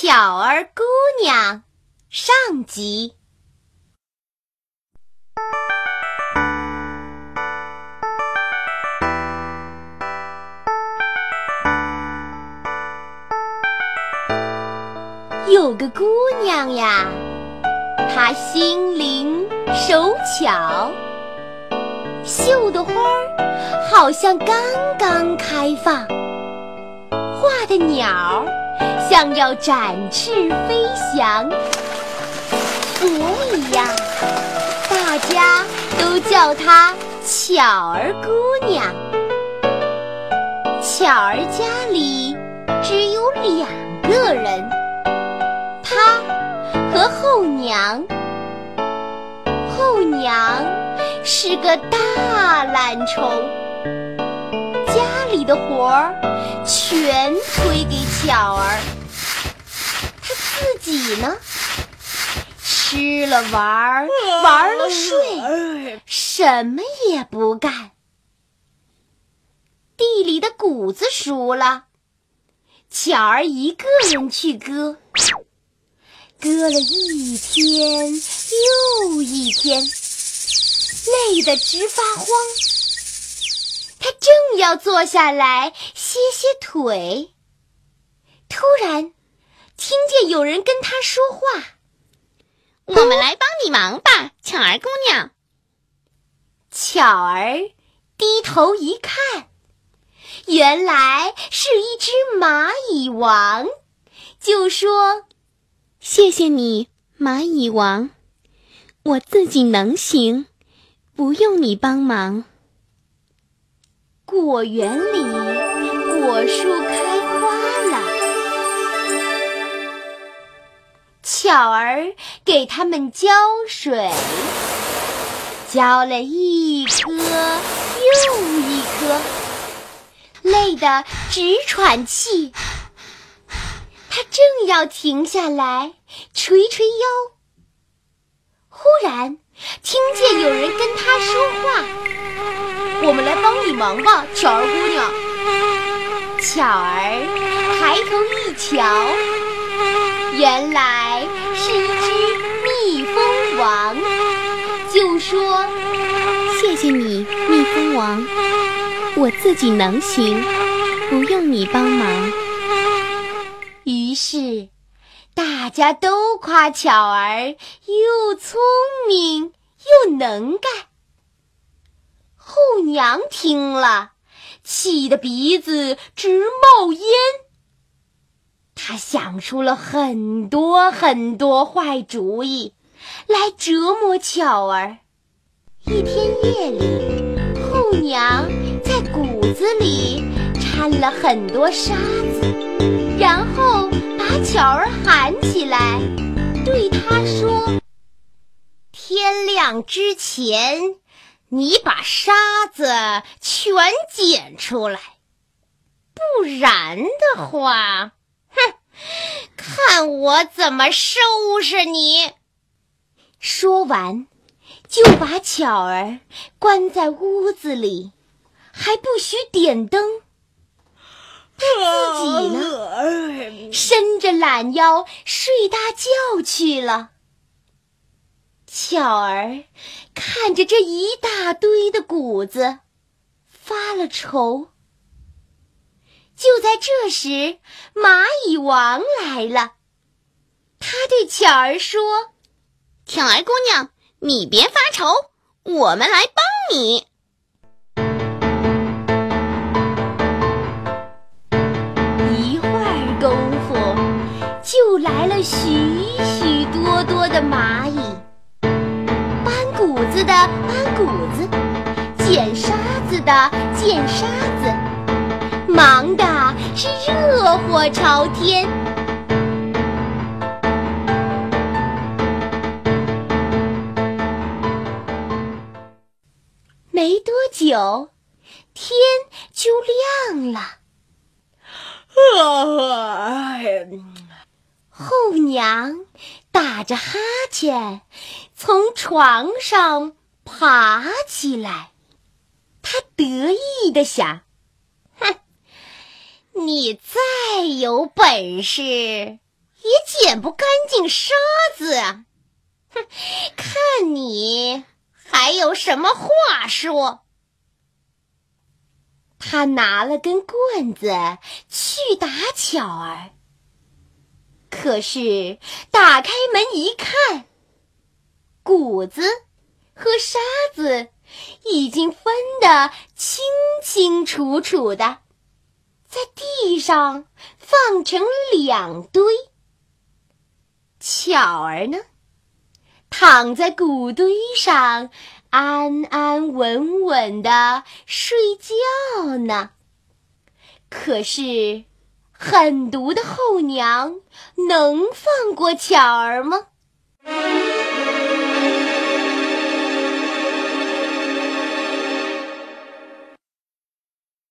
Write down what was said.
巧儿姑娘上集。有个姑娘呀，她心灵手巧，绣的花儿好像刚刚开放，画的鸟儿。像要展翅飞翔，所以呀，大家都叫她巧儿姑娘。巧儿家里只有两个人，她和后娘。后娘是个大懒虫，家里的活儿全推给巧儿。自己呢，吃了玩，玩了睡，什么也不干。地里的谷子熟了，巧儿一个人去割，割了一天又一天，累得直发慌。他正要坐下来歇歇腿，突然。听见有人跟他说话，我们来帮你忙吧，巧儿姑娘。巧儿低头一看，原来是一只蚂蚁王，就说：“谢谢你，蚂蚁王，我自己能行，不用你帮忙。”果园里果树开巧儿给他们浇水，浇了一颗又一颗，累得直喘气。他正要停下来捶捶腰，忽然听见有人跟他说话：“我们来帮你忙吧，巧儿姑娘。”巧儿抬头一瞧。原来是一只蜜蜂王，就说：“谢谢你，蜜蜂王，我自己能行，不用你帮忙。”于是大家都夸巧儿又聪明又能干。后娘听了，气得鼻子直冒烟。他想出了很多很多坏主意，来折磨巧儿。一天夜里，后娘在谷子里掺了很多沙子，然后把巧儿喊起来，对她说：“天亮之前，你把沙子全捡出来，不然的话。”哼，看我怎么收拾你！说完，就把巧儿关在屋子里，还不许点灯。他自己呢，伸着懒腰睡大觉去了。巧儿看着这一大堆的谷子，发了愁。就在这时，蚂蚁王来了。他对巧儿说：“巧儿姑娘，你别发愁，我们来帮你。”一会儿功夫，就来了许许多多的蚂蚁，搬谷子的搬谷子，捡沙子的捡沙子。忙的是热火朝天，没多久，天就亮了。后娘打着哈欠从床上爬起来，她得意的想。哼你再有本事，也捡不干净沙子。哼，看你还有什么话说？他拿了根棍子去打巧儿，可是打开门一看，谷子和沙子已经分得清清楚楚的，在地上放成两堆。巧儿呢，躺在谷堆上。安安稳稳的睡觉呢。可是，狠毒的后娘能放过巧儿吗？